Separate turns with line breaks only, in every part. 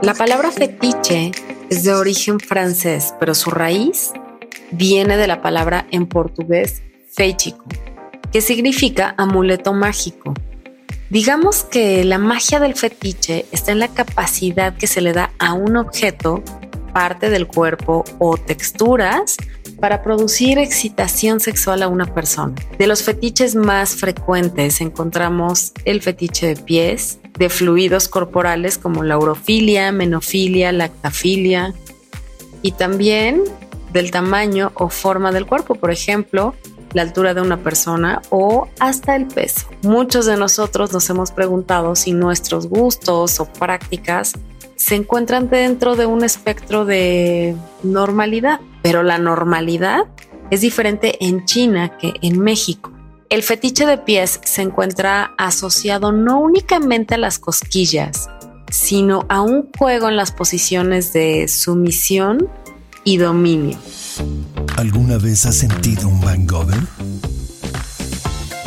La palabra fetiche es de origen francés, pero su raíz viene de la palabra en portugués feichico, que significa amuleto mágico. Digamos que la magia del fetiche está en la capacidad que se le da a un objeto, parte del cuerpo o texturas para producir excitación sexual a una persona. De los fetiches más frecuentes encontramos el fetiche de pies, de fluidos corporales como la urofilia, menofilia, lactafilia y también del tamaño o forma del cuerpo, por ejemplo, la altura de una persona o hasta el peso. Muchos de nosotros nos hemos preguntado si nuestros gustos o prácticas se encuentran dentro de un espectro de normalidad, pero la normalidad es diferente en China que en México. El fetiche de pies se encuentra asociado no únicamente a las cosquillas, sino a un juego en las posiciones de sumisión y dominio.
¿Alguna vez has sentido un hangover?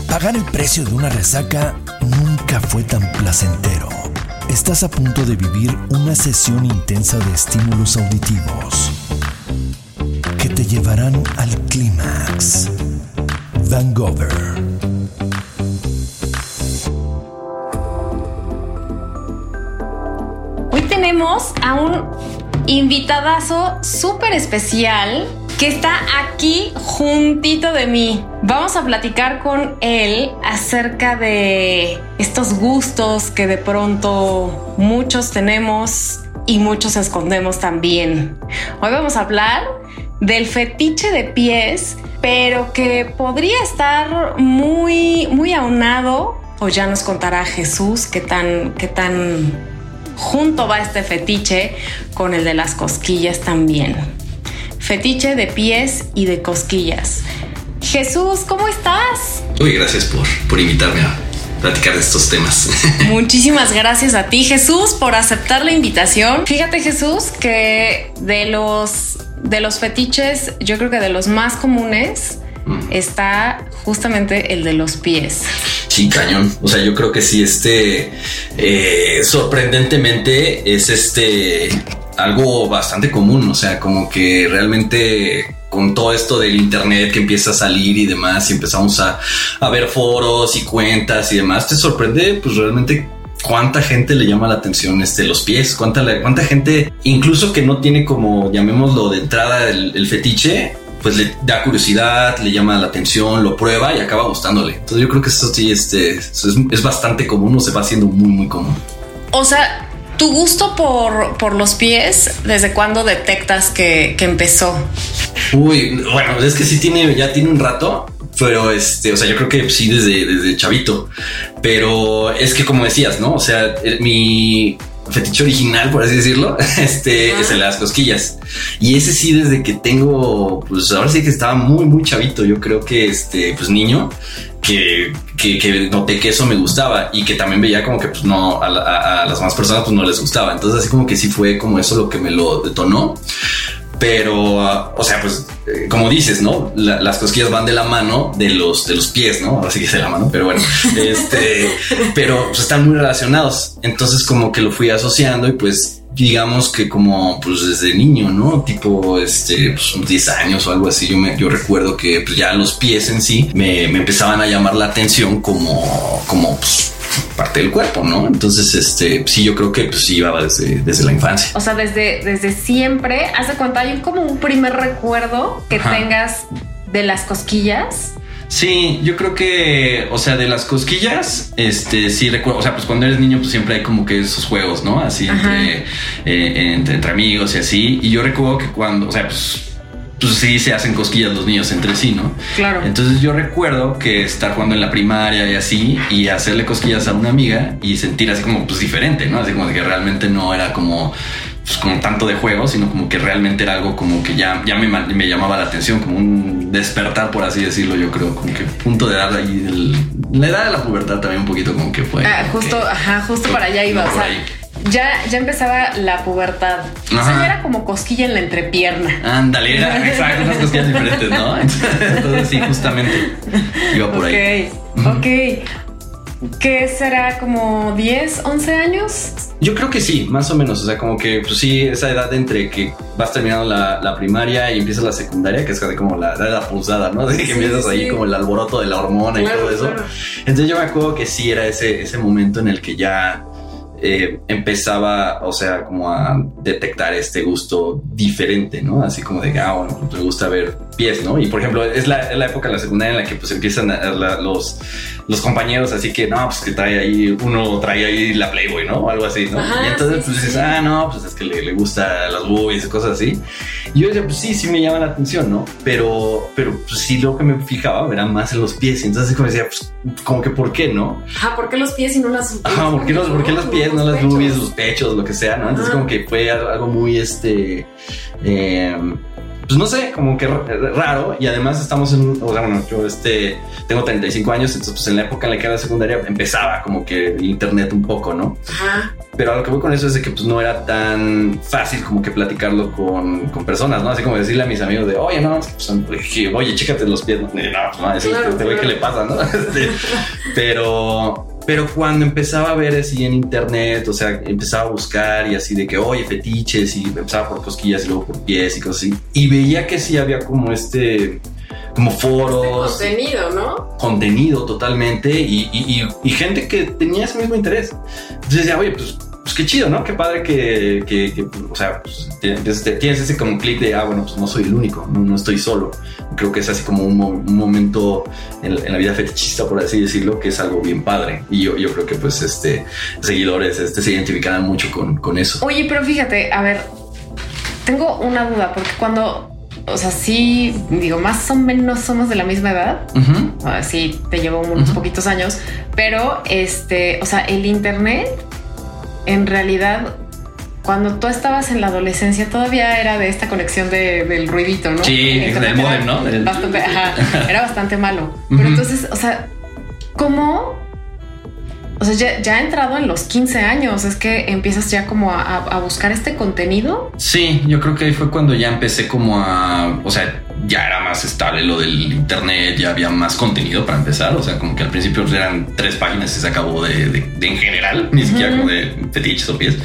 Pagar el precio de una resaca nunca fue tan placentero. Estás a punto de vivir una sesión intensa de estímulos auditivos te llevarán al clímax. Vangover.
Hoy tenemos a un invitadazo súper especial que está aquí juntito de mí. Vamos a platicar con él acerca de estos gustos que de pronto muchos tenemos y muchos escondemos también. Hoy vamos a hablar del fetiche de pies, pero que podría estar muy, muy aunado, o ya nos contará Jesús qué tan, qué tan junto va este fetiche con el de las cosquillas también fetiche de pies y de cosquillas. Jesús, ¿cómo estás?
Uy, gracias por, por invitarme a platicar de estos temas.
Muchísimas gracias a ti, Jesús, por aceptar la invitación. Fíjate, Jesús, que de los, de los fetiches, yo creo que de los más comunes mm. está justamente el de los pies.
Sí, cañón. O sea, yo creo que sí, este eh, sorprendentemente es este algo bastante común, o sea, como que realmente con todo esto del internet que empieza a salir y demás, y empezamos a, ver foros y cuentas y demás, te sorprende pues realmente cuánta gente le llama la atención este los pies, cuánta, cuánta gente, incluso que no tiene como, llamémoslo de entrada el, fetiche, pues le da curiosidad, le llama la atención, lo prueba y acaba gustándole. Entonces yo creo que eso sí este, es, es bastante común o se va haciendo muy, muy común.
O sea, ¿Tu gusto por, los pies, desde cuándo detectas que, empezó?
Uy, bueno, es que sí tiene, ya tiene un rato, pero este, o sea, yo creo que sí desde, desde chavito, pero es que como decías, ¿no? O sea, mi fetiche original, por así decirlo, este es el de las cosquillas. Y ese sí, desde que tengo, pues ahora sí que estaba muy, muy chavito, yo creo que este, pues niño, que, que, noté que eso me gustaba y que también veía como que pues no a, las más personas pues no les gustaba. Entonces así como que sí fue como eso lo que me lo detonó. Pero, ah, o sea, pues eh, como dices, ¿no? las cosquillas van de la mano de los, de los pies, ¿no? Así que es de la mano, pero bueno, este, pero pues, están muy relacionados. Entonces como que lo fui asociando y pues digamos que como pues desde niño, ¿no? Tipo, este, pues 10 años o algo así, yo, me, yo recuerdo que pues, ya los pies en sí me, me, empezaban a llamar la atención como, como pues, parte del cuerpo, ¿no? Entonces, este, sí, yo creo que pues sí iba desde, desde la infancia.
O sea, desde, desde siempre, hace cuánto hay como un primer recuerdo que tengas de las cosquillas.
Sí, yo creo que, o sea, de las cosquillas, este, sí recuerdo, o sea, pues cuando eres niño, pues siempre hay como que esos juegos, ¿no? Así entre, eh, entre, amigos y así. Y yo recuerdo que cuando, o sea, pues, pues sí se hacen cosquillas los niños entre sí, ¿no?
Claro.
Entonces yo recuerdo que estar jugando en la primaria y así, y hacerle cosquillas a una amiga y sentir así como, pues diferente, ¿no? Así como de que realmente no era como pues, como tanto de juego, sino como que realmente era algo como que ya, ya me, me, llamaba la atención, como un despertar, por así decirlo, yo creo, como que punto de edad ahí, la edad de la pubertad también un poquito como que fue.
Ah, justo, ajá, justo para allá iba, o sea, ya, ya empezaba la pubertad. O sea, era como cosquilla en la entrepierna.
Ándale, era exacto, unas cosquillas diferentes, ¿no? Entonces sí, justamente iba por
ahí. Ok, ok. ¿qué será como 10, 11 años?
Yo creo que sí, más o menos. O sea, como que pues sí, esa edad entre que vas terminando la, primaria y empiezas la secundaria, que es como la edad la pulsada, ¿no? De que empiezas ahí como el alboroto de la hormona y todo eso. Entonces yo me acuerdo que sí era ese, ese momento en el que ya eh, empezaba, o sea, como a detectar este gusto diferente, ¿no? Así como de, ah, bueno, me gusta ver pies, ¿no? Y por ejemplo, es la, la época de la secundaria en la que pues empiezan a, los, los compañeros, así que no, pues que trae ahí, uno trae ahí la Playboy, ¿no? O algo así, ¿no? y entonces pues dices, ah, no, pues es que le, le gusta las boobies y cosas así. Y yo decía, pues sí, sí me llama la atención, ¿no? Pero, pero pues sí, lo que me fijaba era más en los pies. Y entonces como decía, pues como que ¿por qué no?
Ah, ¿por qué los pies y no las
Ajá, ¿por qué los, ¿por qué los pies, no las boobies, los pechos, lo que sea, ¿no? Entonces como que fue algo muy, este... Eh, pues no sé, como que raro. Y además estamos en, o sea, bueno, yo este, tengo 35 años, entonces pues en la época en la que era secundaria empezaba como que internet un poco, ¿no? Ajá. Pero a lo que voy con eso es de que pues no era tan fácil como que platicarlo con, con personas, ¿no? Así como decirle a mis amigos de, oye, no, pues, oye, chécate los pies. No, no, no, eso claro, te ve que le pasa, ¿no? Este, pero pero cuando empezaba a ver así en internet, o sea, empezaba a buscar y así de que, oye, fetiches y empezaba por cosquillas y luego por pies y cosas así. Y veía que sí había como este, como foros.
Este contenido, ¿no?
Contenido totalmente y, y, y, y, gente que tenía ese mismo interés. Entonces decía, oye, pues pues qué chido, ¿no? Qué padre que, que, o sea, pues, tienes ese como clic de, ah, bueno, pues no soy el único, no, no estoy solo. Creo que es así como un, un momento en, la vida fetichista, por así decirlo, que es algo bien padre. Y yo, yo creo que pues este seguidores este, se identificarán mucho con, con eso.
Oye, pero fíjate, a ver, tengo una duda, porque cuando o sea, sí, digo, más o menos somos de la misma edad. Así te llevo unos poquitos años, pero este, o sea, el Internet en realidad cuando tú estabas en la adolescencia todavía era de esta conexión del ruidito, ¿no?
Sí, del modem, ¿no?
era bastante malo. Pero entonces, o sea, ¿cómo? O sea, ya, ya, entrado en los 15 años, es que empiezas ya como a, a, buscar este contenido.
Sí, yo creo que ahí fue cuando ya empecé como a, o sea, ya era más estable lo del internet, ya había más contenido para empezar. O sea, como que al principio eran tres páginas y se acabó de, de, en general, ni siquiera como de fetiches o pies.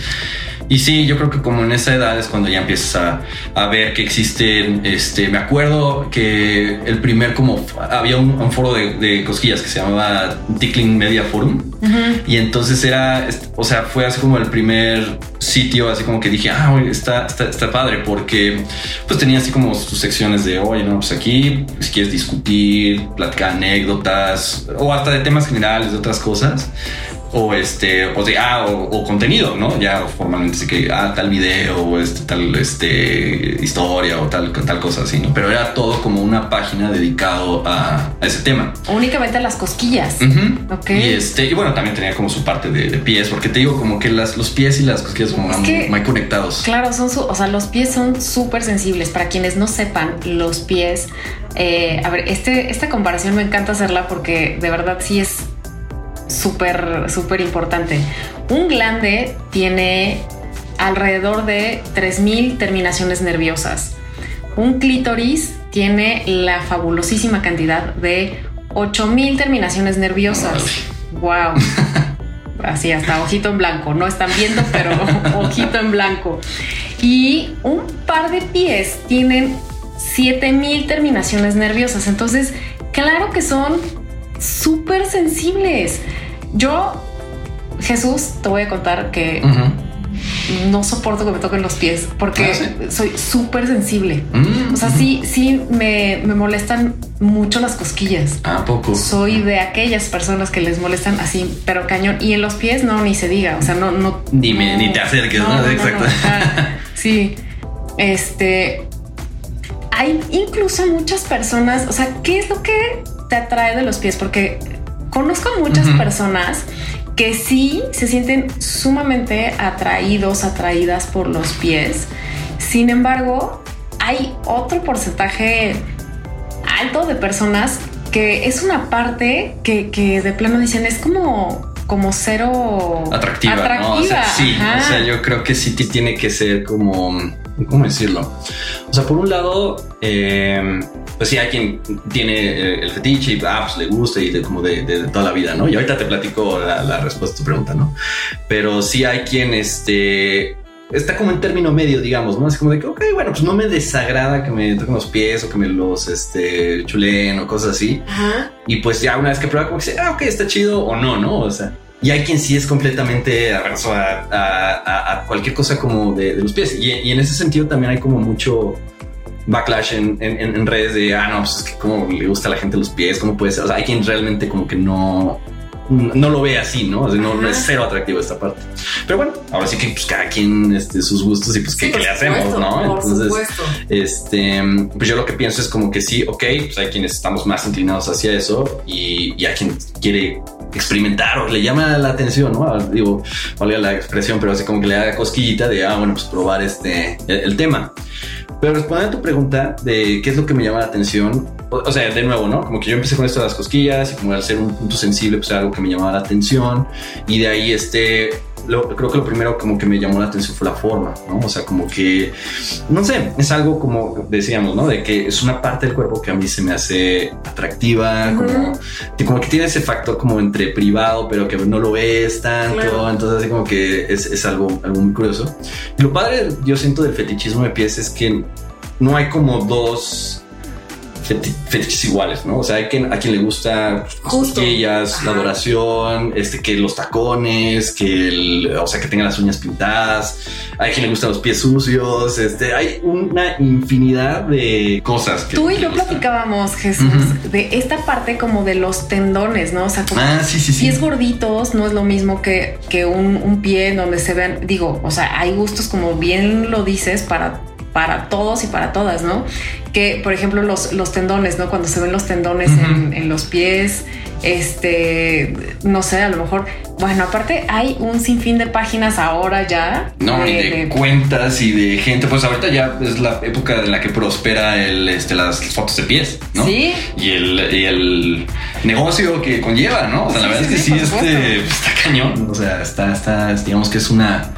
Y sí, yo creo que como en esa edad es cuando ya empiezas a, a ver que existen, este, me acuerdo que el primer como había un, foro de, de, cosquillas que se llamaba Tickling Media Forum. Y entonces era, o sea, fue así como el primer sitio, así como que dije, ah, está, está, está padre porque pues tenía así como sus secciones de, oye, no, pues aquí si quieres discutir, platicar anécdotas o hasta de temas generales, de otras cosas o este o de ah o, contenido no ya formalmente sí que ah tal video o este tal este historia o tal tal cosa así no pero era todo como una página dedicado a, ese tema.
Únicamente a las cosquillas.
Y este y bueno también tenía como su parte de, pies porque te digo como que las los pies y las cosquillas como muy, conectados.
claro son su, o sea los pies son súper sensibles para quienes no sepan los pies eh, a ver este esta comparación me encanta hacerla porque de verdad sí es súper, súper importante. Un glande tiene alrededor de 3.000 terminaciones nerviosas. Un clítoris tiene la fabulosísima cantidad de 8.000 terminaciones nerviosas. ¡Wow! Así hasta ojito en blanco. No están viendo, pero ojito en blanco. Y un par de pies tienen 7000 terminaciones nerviosas. Entonces, claro que son súper sensibles. Yo, Jesús, te voy a contar que no soporto que me toquen los pies porque ah, soy súper sensible. Mm, o sea, sí, sí me, molestan mucho las cosquillas.
¿A poco?
Soy de aquellas personas que les molestan así, pero cañón. Y en los pies no, ni se diga. O sea, no, no.
Ni, ni te acerques, ¿no? Exacto.
sí. Este. Hay incluso muchas personas. O sea, ¿qué es lo que te atrae de los pies? Porque conozco muchas personas que sí se sienten sumamente atraídos, atraídas por los pies. Sin embargo, hay otro porcentaje alto de personas que es una parte que, de plano dicen es como como cero
atractiva. sí, o sea, yo creo que sí tiene que ser como ¿cómo decirlo? O sea, por un lado, eh, pues sí hay quien tiene eh, el fetiche y ah, pues le gusta y de, como de, toda la vida, ¿no? Y ahorita te platico la, respuesta a tu pregunta, ¿no? Pero sí hay quien este está como en término medio, digamos, ¿no? Así como de que, ok, bueno, pues no me desagrada que me toquen los pies o que me los este, chulen o cosas así. Y pues ya una vez que prueba, como que dice, ah, ok, está chido o no, ¿no? O sea, y hay quien sí es completamente averso a, cualquier cosa como de, los pies. Y, y, en ese sentido también hay como mucho backlash en, en, redes de, ah, no, pues es que como le gusta a la gente los pies, cómo puede ser. O sea, hay quien realmente como que no, no lo ve así, ¿no? no, es cero atractivo esta parte. Pero bueno, ahora sí que pues cada quien este, sus gustos y pues qué, le hacemos, ¿no? Entonces, este, pues yo lo que pienso es como que sí, ok, pues hay quienes estamos más inclinados hacia eso y, y hay quien quiere experimentar o le llama la atención, ¿no? Digo, valga la expresión, pero así como que le da cosquillita de, ah, bueno, pues probar este, el tema. Pero respondiendo a tu pregunta de qué es lo que me llama la atención, o, sea, de nuevo, ¿no? Como que yo empecé con esto de las cosquillas y como al ser un punto sensible, pues era algo que me llamaba la atención y de ahí este creo que lo primero como que me llamó la atención fue la forma, ¿no? O sea, como que, no sé, es algo como decíamos, ¿no? De que es una parte del cuerpo que a mí se me hace atractiva, como, que, como que tiene ese factor como entre privado, pero que no lo es tanto, entonces así como que es, es algo, algo muy curioso. Y lo padre, yo siento del fetichismo de pies es que no hay como dos fetiches iguales, ¿no? O sea, hay quien, a quien le gusta las cosquillas, la adoración, este, que los tacones, que el, o sea, que tenga las uñas pintadas, hay quien le gustan los pies sucios, este, hay una infinidad de cosas.
Que Tú y yo platicábamos, Jesús, de esta parte como de los tendones, ¿no? O sea, como
ah, sí, sí,
pies gorditos no es lo mismo que, que un, un pie en donde se vean, digo, o sea, hay gustos como bien lo dices para para todos y para todas, ¿no? Que, por ejemplo, los, los tendones, ¿no? Cuando se ven los tendones en, los pies, este, no sé, a lo mejor, bueno, aparte hay un sinfín de páginas ahora ya.
No, y de, cuentas y de gente, pues ahorita ya es la época en la que prospera el, este, las fotos de pies, ¿no?
Sí.
Y el, y el negocio que conlleva, ¿no? O sea, la verdad es que sí, este, está cañón, o sea, está, está, digamos que es una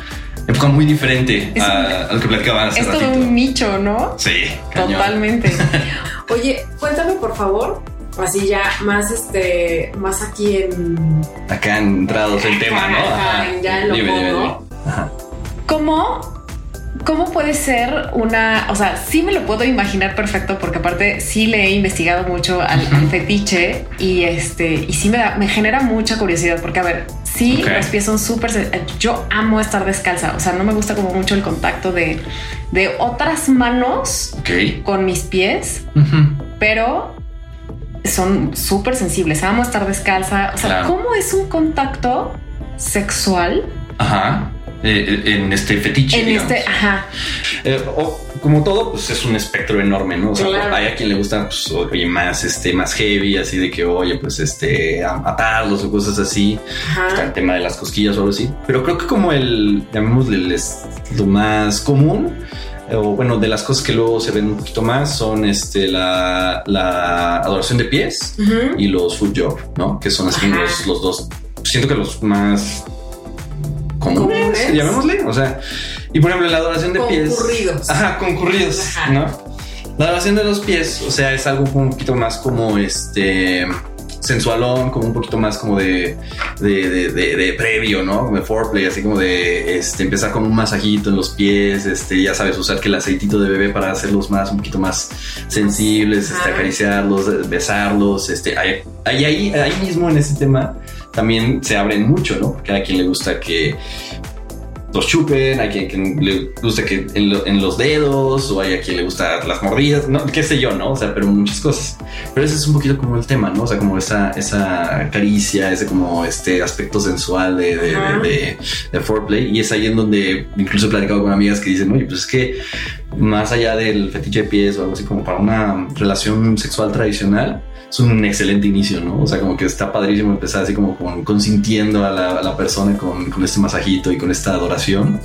época muy diferente a, lo que platicaba hace
Es todo un nicho, ¿no?
Sí.
Totalmente.
Oye, cuéntame por favor, así ya más este, más aquí en...
Acá entrados en tema, ¿no?
ya en lo dime,
¿Cómo ¿Cómo puede ser una, o sea, sí me lo puedo imaginar perfecto porque aparte sí le he investigado mucho al, fetiche y este, y sí me, me genera mucha curiosidad porque a ver, sí, los pies son súper, yo amo estar descalza, o sea, no me gusta como mucho el contacto de, de otras manos con mis pies, pero son súper sensibles, amo estar descalza, o sea, ¿cómo es un contacto sexual?
Ajá eh, en este fetiche.
En este, ajá.
Eh, o, como todo, pues es un espectro enorme, ¿no? O sea, hay a quien le gusta, pues, oye, más, este, más heavy, así de que, oye, pues, este, atarlos o cosas así. el tema de las cosquillas o algo así. Pero creo que como el, llamémosle, lo más común, o bueno, de las cosas que luego se ven un poquito más son este la, la adoración de pies y los foot job, ¿no? Que son así los, los dos. Siento que los más comunes, llamémosle. O sea, y por ejemplo, la adoración de pies.
Concurridos.
Ajá, concurridos, ¿no? La adoración de los pies, o sea, es algo un poquito más como este sensualón, como un poquito más como de, de, de, previo, ¿no? De foreplay, así como de este, empezar con un masajito en los pies, este, ya sabes, usar que el aceitito de bebé para hacerlos más, un poquito más sensibles, este, acariciarlos, besarlos, este, ahí, ahí, ahí mismo en ese tema también se abren mucho, ¿no? Porque a quien le gusta que los chupen, hay quien, le gusta que en, los dedos, o hay a quien le gusta las mordidas, no, qué sé yo, ¿no? O sea, pero muchas cosas. Pero ese es un poquito como el tema, ¿no? O sea, como esa, esa caricia, ese como este aspecto sensual de, de, de, foreplay. Y es ahí en donde incluso he platicado con amigas que dicen, oye, pues es que más allá del fetiche de pies o algo así como para una relación sexual tradicional, es un excelente inicio, ¿no? O sea, como que está padrísimo empezar así como con, consintiendo a la, a la persona con, con, este masajito y con esta adoración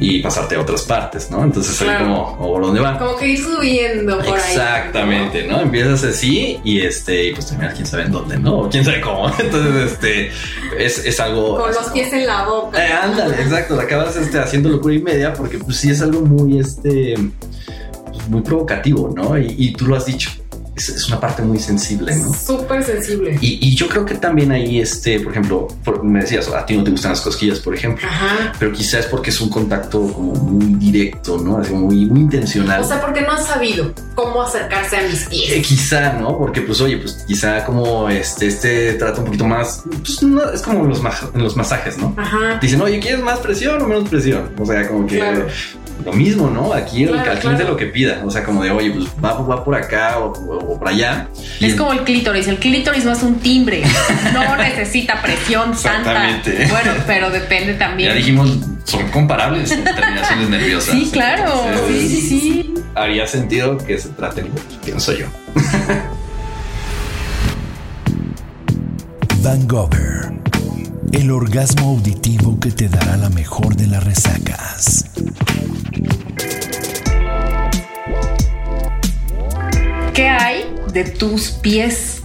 y pasarte a otras partes, ¿no? Entonces, claro. como, ¿o por dónde va?
Como que ir subiendo por
Exactamente,
ahí.
¿no? Empiezas así y este, y pues terminas quién sabe en dónde, ¿no? O quién sabe cómo. Entonces, este, es, es algo.
Con los pies en la boca.
Eh, ándale, exacto. Acabas este, haciendo locura y media porque, pues sí, es algo muy, este, pues, muy provocativo, ¿no? Y, y tú lo has dicho es, es, una parte muy sensible, ¿no?
Súper sensible.
Y, y, yo creo que también ahí, este, por ejemplo, por, me decías, a ti no te gustan las cosquillas, por ejemplo,
Ajá.
pero quizás porque es un contacto como muy directo, ¿no? Así muy, muy intencional.
O sea, porque no has sabido cómo acercarse a mis pies.
Eh, quizá, ¿no? Porque, pues, oye, pues quizá como este, este trata un poquito más, pues no, es como los, en los masajes, ¿no?
Ajá.
Dicen, oye, ¿quieres más presión o menos presión? O sea, como que
Claro.
Lo mismo, ¿no? Aquí el,
Claro,
al cliente
claro.
lo que pida, o sea, como de, oye, pues va, va por acá o, o- o por allá. Y
Es como el clítoris. El clítoris no es un timbre. No necesita presión santa.
Exactamente.
Bueno, pero depende también.
Ya dijimos, son comparables terminaciones nerviosas.
Sí, claro.
Entonces,
Sí, sí, sí.
Haría sentido que se traten igual, pienso yo.
Van Gogher. El orgasmo auditivo que te dará la mejor de las resacas.
¿Qué hay de tus pies?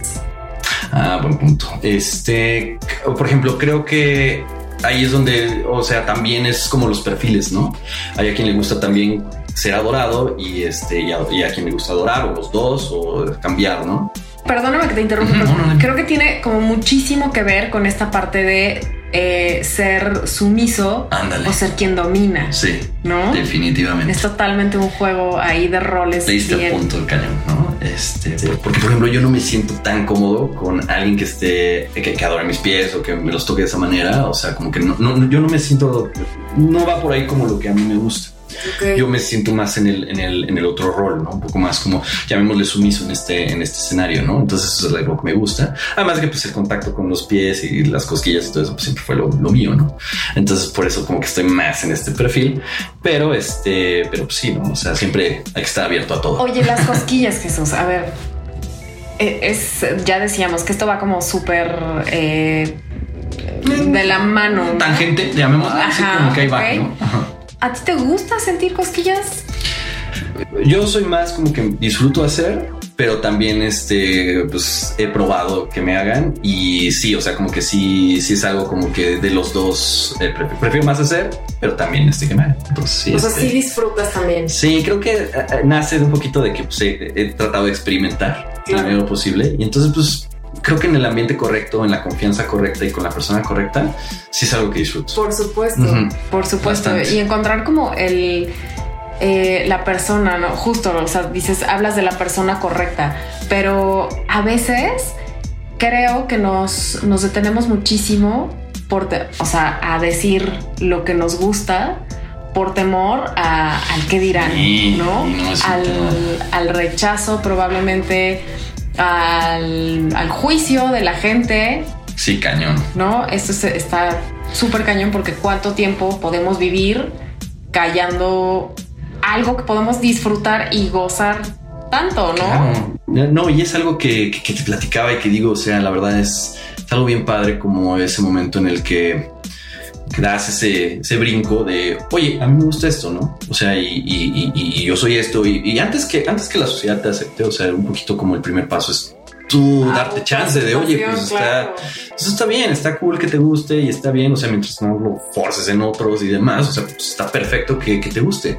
Ah, buen punto. Este, por ejemplo, creo que ahí es donde, o sea, también es como los perfiles, ¿no? Hay a quien le gusta también ser adorado y este, y a, y a quien le gusta adorar, o los dos, o cambiar, ¿no?
Perdóname que te interrumpa, pero
no, no, no.
creo que tiene como muchísimo que ver con esta parte de eh, ser sumiso
Ándale.
o ser quien domina,
Sí,
¿no?
definitivamente.
Es totalmente un juego ahí de roles.
Le diste
bien.
a punto el cañón, ¿no? Este, porque por ejemplo yo no me siento tan cómodo con alguien que esté, que, que adore mis pies o que me los toque de esa manera, o sea, como que no, no- yo no me siento, no va por ahí como lo que a mí me gusta.
Ok.
Yo me siento más en el, en el, en el otro rol, ¿no? Un poco más como, llamémosle sumiso en este, en este escenario, ¿no? Entonces eso es algo que me gusta. Además que pues el contacto con los pies y las cosquillas y todo eso pues, siempre fue lo, lo mío, ¿no? Entonces por eso como que estoy más en este perfil, pero este, pero pues sí, ¿no? O sea, siempre hay que estar abierto a todo.
Oye, las cosquillas, Jesús, a ver. eh, Es, ya decíamos que esto va como súper eh, de la mano. ¿no?
Tangente, llamémosle, así como que ahí va. ¿no? Ajá.
¿A ti te gusta sentir cosquillas?
Yo soy más como que disfruto hacer, pero también este, pues he probado que me hagan y sí, o sea, como que sí, sí es algo como que de los dos eh, pre- prefiero más hacer, pero también este que me hagan. Entonces, sí,
O sea,
este,
sí disfrutas también.
Sí, creo que eh, eh, nace de un poquito de que pues, he, he tratado de experimentar
Claro.
lo mayor posible y entonces pues creo que en el ambiente correcto, en la confianza correcta y con la persona correcta, sí es algo que disfruto.
Por supuesto, por supuesto.
Bastante.
Y encontrar como el eh, la persona, ¿no? Justo, o sea, dices, hablas de la persona correcta, pero a veces creo que nos, nos detenemos muchísimo por, te- o sea, a decir lo que nos gusta por temor a- al que dirán,
Sí,
¿no?
no
al, al rechazo, probablemente al, al juicio de la gente,
Sí, cañón.
¿no? Esto es- está súper cañón porque cuánto tiempo podemos vivir callando algo que podemos disfrutar y gozar tanto, ¿no?
Claro. No, y es algo que, que- que te platicaba y que digo, o sea, la verdad es, es algo bien padre como ese momento en el que, que das ese, ese brinco de, oye, a mí me gusta esto, ¿no? O sea, y, y- y- y yo soy esto. Y, antes, que, antes que la sociedad te acepte, o sea, un poquito como el primer paso es tú darte chance de, oye, pues está,
Claro.
eso está bien, está cool que te guste y está bien, o sea, mientras no lo forces en otros y demás, o sea, pues está perfecto que, que te guste.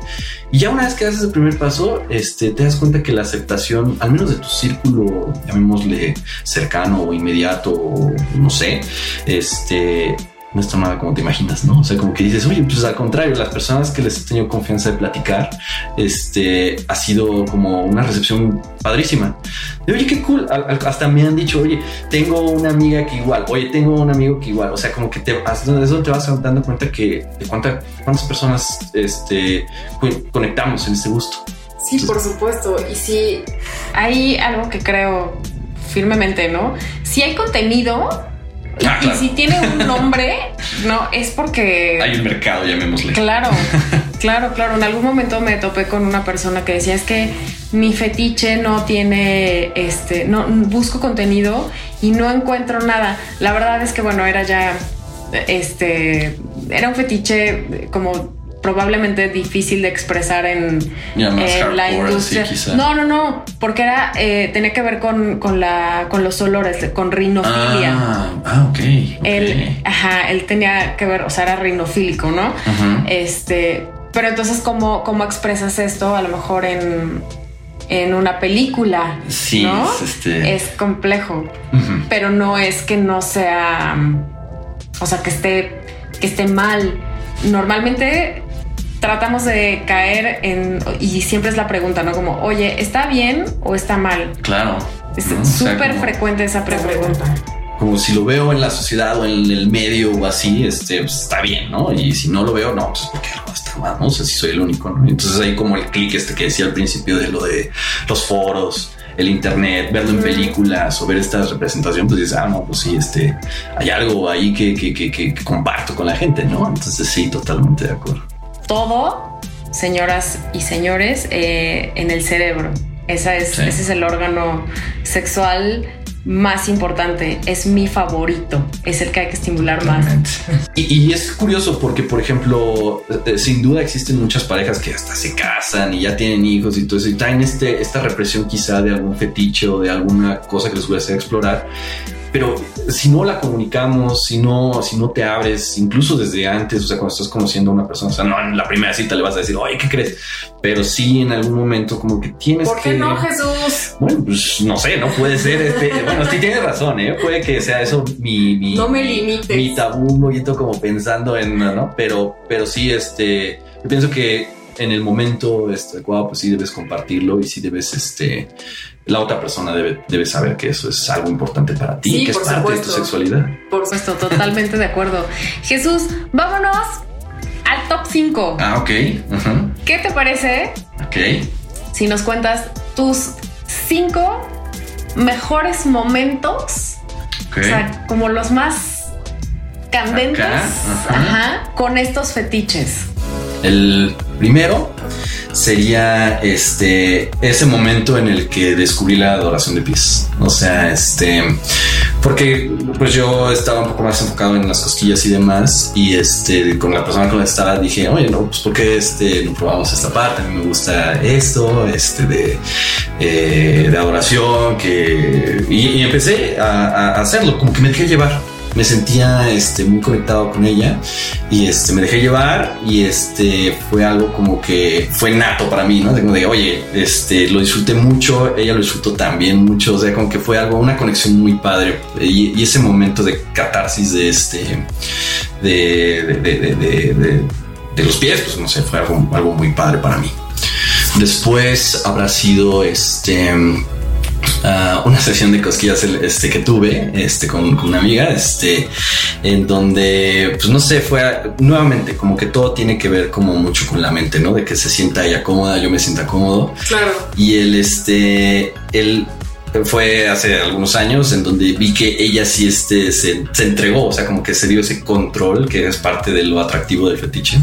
Y ya una vez que haces el primer paso, este, te das cuenta que la aceptación, al menos de tu círculo, llamémosle cercano o inmediato, o no sé, este, no está nada como te imaginas, ¿no? O sea, como que dices, oye, pues al contrario, las personas que les he tenido confianza de platicar, este, ha sido como una recepción padrísima. De, oye, qué cool. Al- hasta me han dicho, oye, tengo una amiga que igual, oye, tengo un amigo que igual. O sea, como que te vas, eso te vas dando cuenta que de cuánta- cuántas personas este, co- conectamos en este gusto.
Sí, por supuesto. Y si hay algo que creo firmemente, ¿no? Si hay contenido,
Ah, claro.
y si tiene un nombre, no, es porque...
Hay un mercado, llamémosle.
Claro, claro, claro. En algún momento me topé con una persona que decía es que mi fetiche no tiene, este, no busco contenido y no encuentro nada. La verdad es que bueno, era ya, este, era un fetiche como probablemente difícil de expresar en,
más
la industria.
sí,
no, no, no, porque era eh, tenía que ver con, con la con los olores, con rinofilia.
Ah, ah, ok. ok.
Él, ajá, él tenía que ver, o sea, era rinofílico, ¿no?
Ujú.
Este, pero entonces, ¿cómo, cómo expresas esto? A lo mejor en, en una película.
Sí,
¿no?
es este-
Es complejo, pero no es que no sea, o sea, que esté, que esté mal. Normalmente tratamos de caer en, y siempre es la pregunta, ¿no? Como, oye, ¿está bien o está mal?
Claro.
Es
¿no? O sea,
súper frecuente esa pregunta.
como si lo veo en la sociedad o en el medio o así, este, pues, está bien, ¿no? Y si no lo veo, no, pues porque algo está mal, ¿no? O sea, si soy el único, ¿no? Entonces ahí como el clic este que decía al principio de lo de los foros, el internet, verlo en películas o ver esta representación, pues dices, ah, no, pues sí, este, hay algo ahí que, que- que comparto con la gente, ¿no? Entonces sí, totalmente de acuerdo.
Todo, señoras y señores, eh, en el cerebro. Esa es,
Sí.
Ese es el órgano sexual más importante. Es mi favorito. Es el que hay que estimular más.
Y, y es curioso porque, por ejemplo, eh, sin duda existen muchas parejas que hasta se casan y ya tienen hijos y todo eso y traen este, esta represión quizá de algún fetiche o de alguna cosa que les gustaría explorar. Pero si no la comunicamos, si no, si no te abres, incluso desde antes, o sea, cuando estás conociendo a una persona, o sea, no en la primera cita le vas a decir, oye, ¿qué crees? Pero sí en algún momento como que tienes
¿Por
que...
qué no, Jesús?
Bueno, pues no sé, no puede ser este. Bueno, sí tienes razón, ¿eh? Puede que sea eso mi. mi
No me
mi-
limites.
Mi tabú un poquito como pensando en, ¿no? Pero, pero sí, este. Yo pienso que en el momento este, adecuado, pues sí debes compartirlo y sí debes, este. La otra persona debe, debe saber que eso es algo importante para ti,
Sí,
que es parte de tu sexualidad.
Por supuesto, totalmente de acuerdo. Jesús, vámonos al top 5.
Ah, ok.
¿Qué te parece
Ok.
si nos cuentas tus cinco mejores momentos. O sea, como los más candentes
Acá, ajá,
con estos fetiches.
El primero sería este ese momento en el que descubrí la adoración de pies. O sea, este porque pues yo estaba un poco más enfocado en las cosquillas y demás y este con la persona con la que estaba dije, "Oye, no, pues porque este no probamos esta parte, a mí me gusta esto, este de eh, de adoración que y, empecé a, a hacerlo, como que me dejé llevar me sentía este, muy conectado con ella y este, me dejé llevar y este, fue algo como que fue nato para mí, ¿no? Como de, oye, este, lo disfruté mucho, ella lo disfrutó también mucho, o sea, como que fue algo, una conexión muy padre y, ese momento de catarsis de este, de, de- de- de los pies, pues no sé, fue algo, algo muy padre para mí. Después habrá sido este ah, una sesión de cosquillas este, que tuve este, con, con una amiga, este, en donde, pues no sé, fue nuevamente como que todo tiene que ver como mucho con la mente, ¿no? De que se sienta ella cómoda, yo me sienta cómodo.
Claro.
Y él, este, él fue hace algunos años en donde vi que ella sí este, se, se entregó, o sea, como que se dio ese control que es parte de lo atractivo del fetiche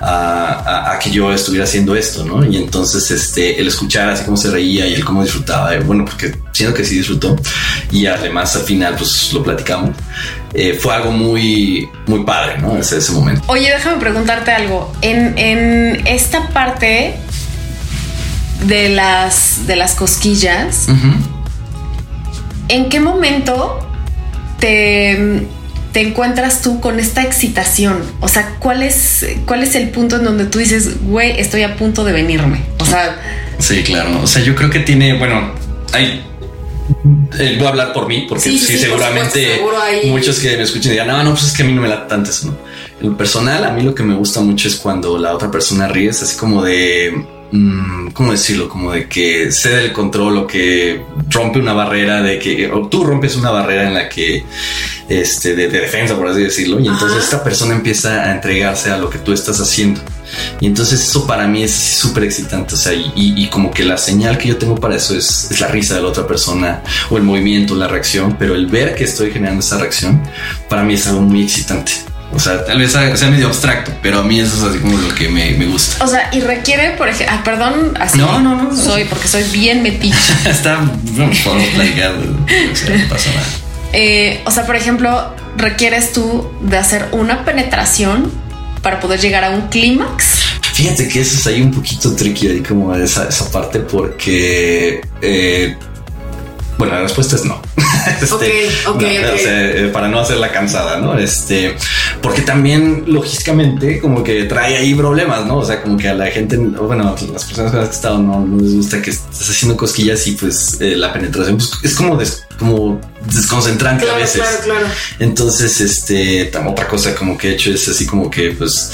a, a- a que yo estuviera haciendo esto, ¿no? Y entonces este, el escuchar así como se reía y el cómo disfrutaba, eh, bueno, porque siento que sí disfrutó y además al final pues lo platicamos, eh, fue algo muy, muy padre, ¿no? Ese, ese momento.
Oye, déjame preguntarte algo. En, en esta parte de las, de las cosquillas, ¿en qué momento te, te encuentras tú con esta excitación? O sea, ¿cuál es, ¿cuál es el punto en donde tú dices, güey, estoy a punto de venirme? O sea,
Sí, claro. O sea, yo creo que tiene, bueno, hay. eh, voy a hablar por mí, porque
Sí,
sí,
sí, sí, por
seguramente
supuesto,
muchos que me escuchen digan, no, no, pues es que a mí no me late tanto eso, ¿no? En lo personal, a mí lo que me gusta mucho es cuando la otra persona ríe, es así como de ¿cómo decirlo? Como de que cede el control o que rompe una barrera de que, o tú rompes una barrera en la que, este, de, defensa, por así decirlo, y entonces esta persona empieza a entregarse a lo que tú estás haciendo. Y entonces eso para mí es súper excitante, o sea, y, como que la señal que yo tengo para eso es, es la risa de la otra persona o el movimiento, la reacción, pero el ver que estoy generando esa reacción, para mí es algo muy excitante. O sea, tal vez sea medio abstracto, pero a mí eso es así como lo que me, gusta.
O sea, y requiere, por ejemplo, ah, perdón, así. No, no, no. Soy, porque soy bien metiche.
Está, no podemos platicar, o sea, no pasa nada.
Eh, o sea, por ejemplo, requieres tú de hacer una penetración para poder llegar a un clímax.
Fíjate que eso es ahí un poquito tricky ahí como esa, esa parte porque eh, bueno, la respuesta es no.
este,
eh, para no hacerla cansada, ¿no? Este, porque también logísticamente como que trae ahí problemas, ¿no? O sea, como que a la gente, bueno, las personas con las que he estado no, les gusta que estés haciendo cosquillas y pues eh, la penetración pues, es como, como desconcentrante a veces.
Claro, claro.
Entonces, este, otra cosa como que he hecho es así como que pues,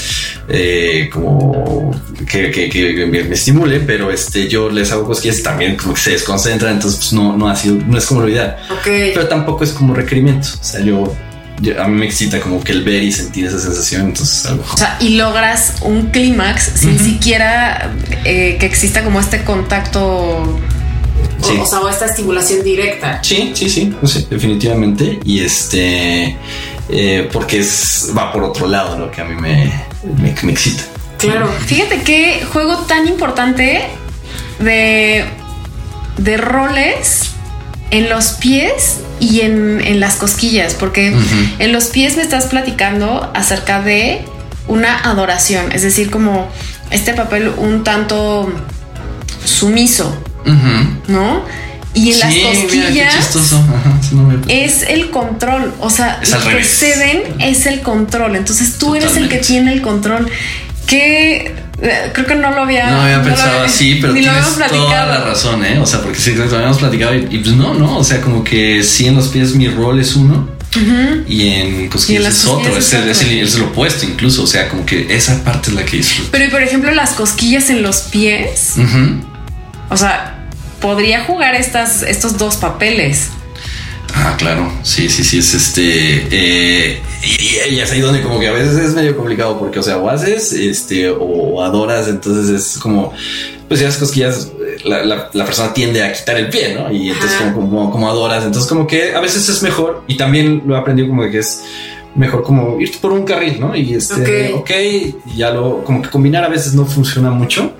eh, como que, que, que, me, estimule, pero este, yo les hago cosquillas y también como que se desconcentran, entonces pues no, no ha sido, no es como lo ideal. Pero tampoco es como requerimiento. O sea, yo a mí me excita como que el ver y sentir esa sensación. Entonces, algo.
O sea, y logras un clímax sin siquiera eh, que exista como este contacto. O, sea, o esta estimulación directa.
Sí, sí, sí, sí, definitivamente. Y este, eh, porque es, va por otro lado lo que a mí me, me, me excita.
Claro. Fíjate qué juego tan importante de, de roles en los pies y en, las cosquillas, porque en los pies me estás platicando acerca de una adoración, es decir, como este papel un tanto sumiso, ¿no? Y en las cosquillas es el control, o sea, lo que ceden es el control, entonces tú eres el que tiene el control. Eh, creo que no lo había.
No había pensado así, pero tienes toda la razón, ¿eh? O sea, porque sí, lo habíamos platicado y, pues no, no. O sea, como que sí en los pies mi rol es uno y en cosquillas es otro. Es, es, lo opuesto, incluso. O sea, como que esa parte es la que disfruto.
Pero, por ejemplo, las cosquillas en los pies. O sea, podría jugar estas, estos dos papeles.
Ah, claro, sí, sí, sí, es este, eh, y, es ahí donde como que a veces es medio complicado porque, o sea, o haces, este, o adoras, entonces es como, pues ya las cosquillas, la, la, persona tiende a quitar el pie, ¿no? Y entonces como, como, adoras, entonces como que a veces es mejor, y también lo he aprendido como que es mejor como irte por un carril, ¿no? Y este, ok, okay ya lo, como que combinar a veces no funciona mucho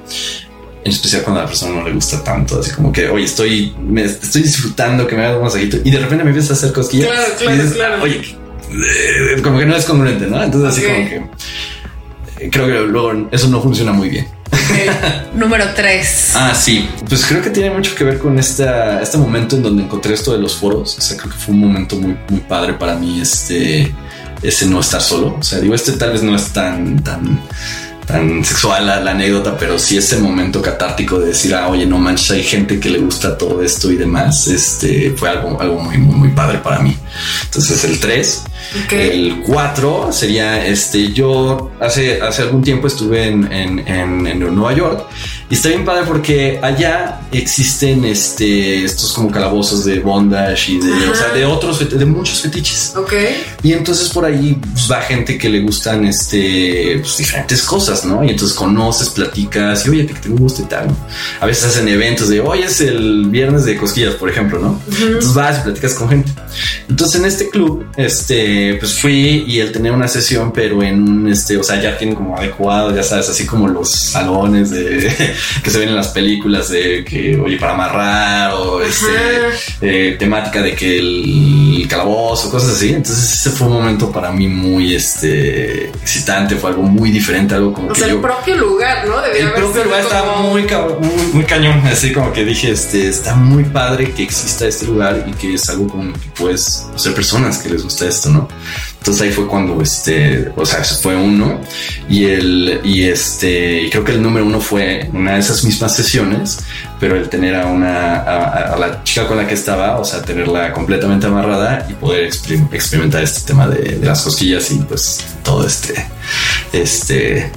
en especial cuando a la persona no le gusta tanto, así como que, oye, estoy, me estoy disfrutando que me haga un masajito y de repente me empieza a hacer cosquillas.
Claro, claro, claro.
Oye, eh, como que no es congruente, ¿no? Entonces, así como que eh, creo que luego eso no funciona muy bien.
Número tres.
Ah, sí. Pues creo que tiene mucho que ver con esta, este momento en donde encontré esto de los foros. O sea, creo que fue un momento muy, muy padre para mí. Este, ese no estar solo. O sea, digo, este tal vez no es tan, tan tan sexual la, anécdota, pero sí ese momento catártico de decir, ah, oye, no manches, hay gente que le gusta todo esto y demás, este fue algo, algo muy, muy, muy padre para mí. Entonces el 3, el 4 sería, este, yo hace, hace algún tiempo estuve en, en, en Nueva York y está bien padre porque allá existen este, estos como calabozos de bondage y de, o sea, de otros, de muchos fetiches.
Ok.
Y entonces por ahí pues, va gente que le gustan este, pues, diferentes cosas, ¿no? Y entonces conoces, platicas y oye, que te gusta y tal. A veces hacen eventos de hoy es el viernes de cosquillas, por ejemplo, ¿no? Entonces vas y platicas con gente. Entonces en este club, este, pues fui y él tenía una sesión, pero en un, este, o sea, ya tienen como adecuado, ya sabes, así como los salones de que se ven en las películas de que, oye, para amarrar o este, eh, temática de que el, calabozo, cosas así. Entonces ese fue un momento para mí muy este, excitante, fue algo muy diferente, algo como
o sea, el propio lugar, ¿no?
el propio lugar estaba muy, muy, cañón, así como que dije, este, está muy padre que exista este lugar y que es algo como que puedes ser personas que les gusta esto, ¿no? Entonces ahí fue cuando este, o sea, fue uno y el, y este, creo que el número uno fue una de esas mismas sesiones, pero el tener a una, a, la chica con la que estaba, o sea, tenerla completamente amarrada y poder experimentar este tema de, las cosquillas y pues todo este, este,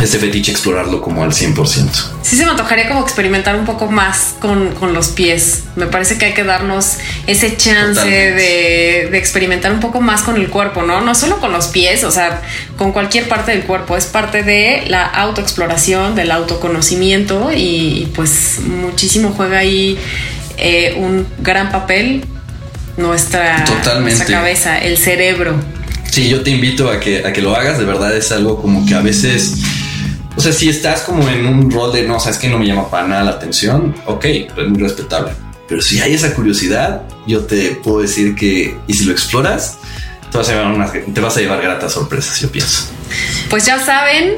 este fetiche explorarlo como al 100%.
Sí se me antojaría como experimentar un poco más con, con los pies. Me parece que hay que darnos ese chance de, de, experimentar un poco más con el cuerpo, ¿no? No solo con los pies, o sea, con cualquier parte del cuerpo. Es parte de la autoexploración, del autoconocimiento y pues muchísimo juega ahí eh, un gran papel nuestra, nuestra cabeza, el cerebro.
Sí, yo te invito a que, a que lo hagas. De verdad es algo como que a veces o sea, si estás como en un rol de no, sabes que no me llama para nada la atención, ok, es muy respetable. Pero si hay esa curiosidad, yo te puedo decir que, y si lo exploras, te vas a llevar, te vas a llevar gratas sorpresas, yo pienso.
Pues ya saben,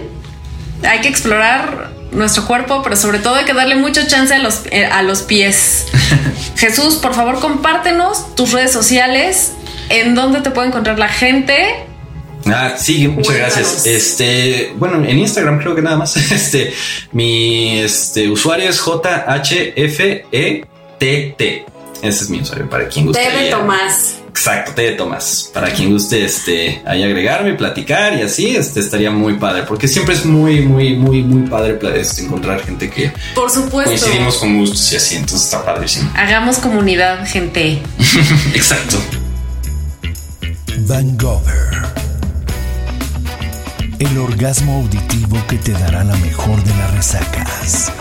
hay que explorar nuestro cuerpo, pero sobre todo hay que darle mucha chance a los, eh, a los pies. Jesús, por favor, compártenos tus redes sociales, en dónde te puede encontrar la gente
Ah, sí, muchas gracias. Este, bueno, en Instagram creo que nada más. Este, mi este, usuario es JHFETT. Ese es mi usuario para quien guste.
T de Tomás.
Exacto, T de Tomás. Para quien guste este, ahí agregarme, platicar y así, este estaría muy padre, porque siempre es muy, muy, muy, muy padre este, encontrar gente que
por supuesto
coincidimos con gustos y así, entonces está padrísimo.
Hagamos comunidad, gente.
Exacto.
Van el orgasmo auditivo que te dará la mejor de las resacas.